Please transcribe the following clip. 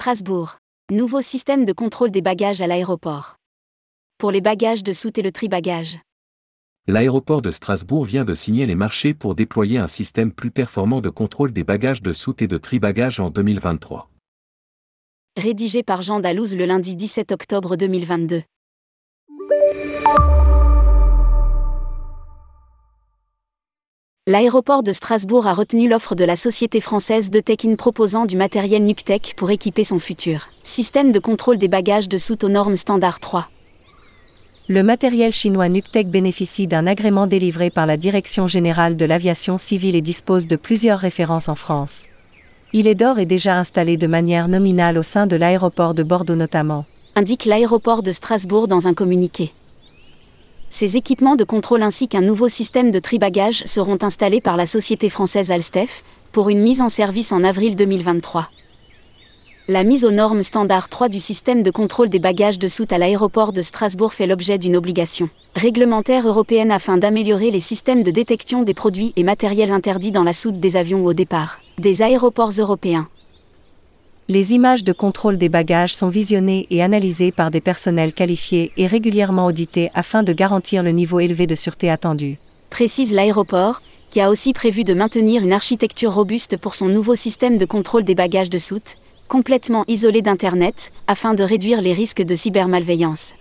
Strasbourg. Nouveau système de contrôle des bagages à l'aéroport. Pour les bagages de soute et le tribagage. L'aéroport de Strasbourg vient de signer les marchés pour déployer un système plus performant de contrôle des bagages de soute et de tribagage en 2023. Rédigé par Jean Dalouse le lundi 17 octobre 2022. L'aéroport de Strasbourg a retenu l'offre de la société française de Tech-In proposant du matériel Nuctec pour équiper son futur système de contrôle des bagages de soute aux normes standard 3. Le matériel chinois Nuctec bénéficie d'un agrément délivré par la Direction générale de l'aviation civile et dispose de plusieurs références en France. Il est d'or et déjà installé de manière nominale au sein de l'aéroport de Bordeaux notamment. Indique l'aéroport de Strasbourg dans un communiqué. Ces équipements de contrôle ainsi qu'un nouveau système de tribagage seront installés par la société française Alstef pour une mise en service en avril 2023. La mise aux normes standard 3 du système de contrôle des bagages de soute à l'aéroport de Strasbourg fait l'objet d'une obligation réglementaire européenne afin d'améliorer les systèmes de détection des produits et matériels interdits dans la soute des avions au départ des aéroports européens. Les images de contrôle des bagages sont visionnées et analysées par des personnels qualifiés et régulièrement audités afin de garantir le niveau élevé de sûreté attendu. Précise l'aéroport, qui a aussi prévu de maintenir une architecture robuste pour son nouveau système de contrôle des bagages de soute, complètement isolé d'Internet, afin de réduire les risques de cybermalveillance.